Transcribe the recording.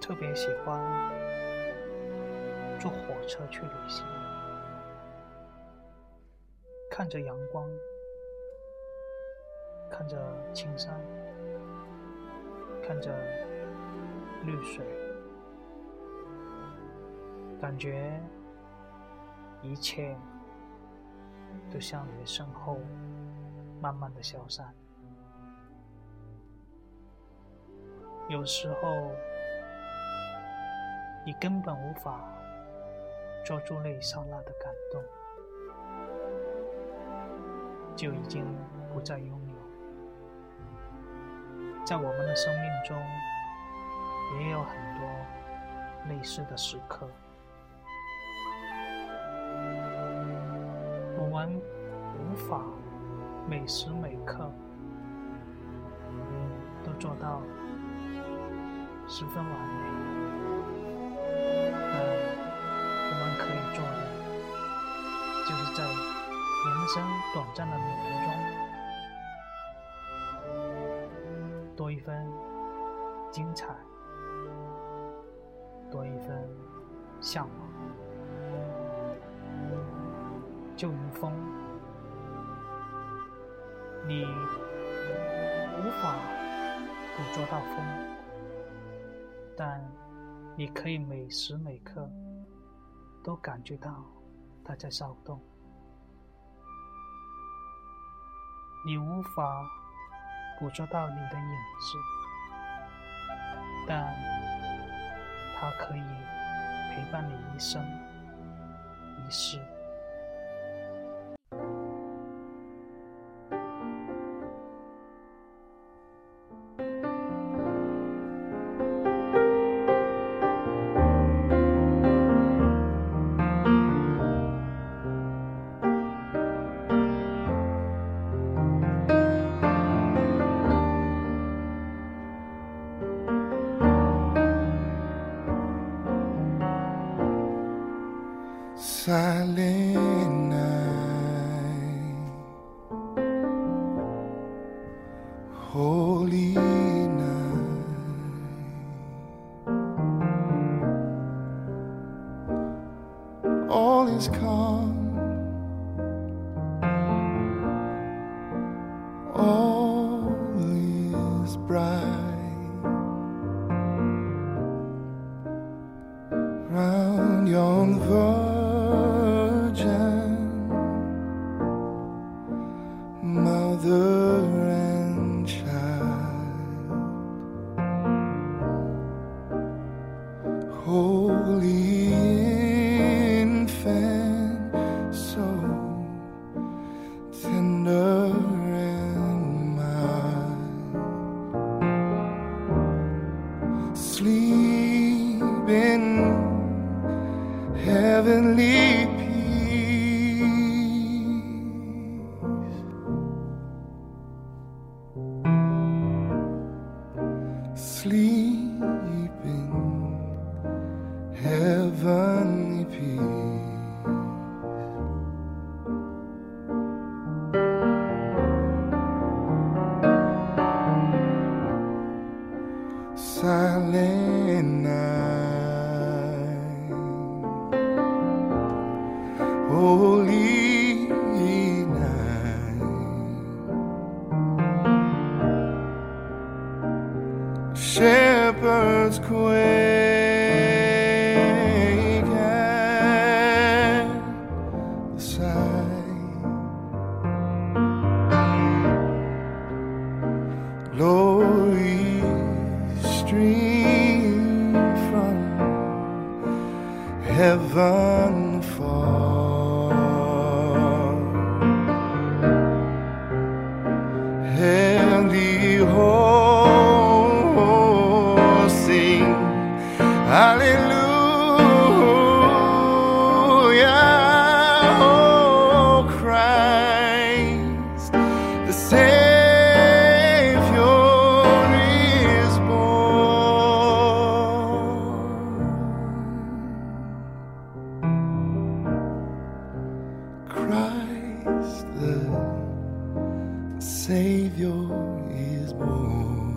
特别喜欢坐火车去旅行，看着阳光，看着青山，看着绿水，感觉一切都向你的身后慢慢的消散。有时候。你根本无法抓住那一刹那的感动，就已经不再拥有。在我们的生命中，也有很多类似的时刻，我们无法每时每刻都做到十分完美。做的就是在人生短暂的旅途中，多一分精彩，多一分向往。就如风，你无法捕捉到风，但你可以每时每刻都感觉到它在骚动。你无法捕捉到你的影子，但它可以陪伴你一生一世。Silent night, holy night. All is calm. holy. Holy night. Shepherds quake at the sight. Glory stream from heaven Hallelujah, oh Christ, the Savior is born. Christ, the Savior is born.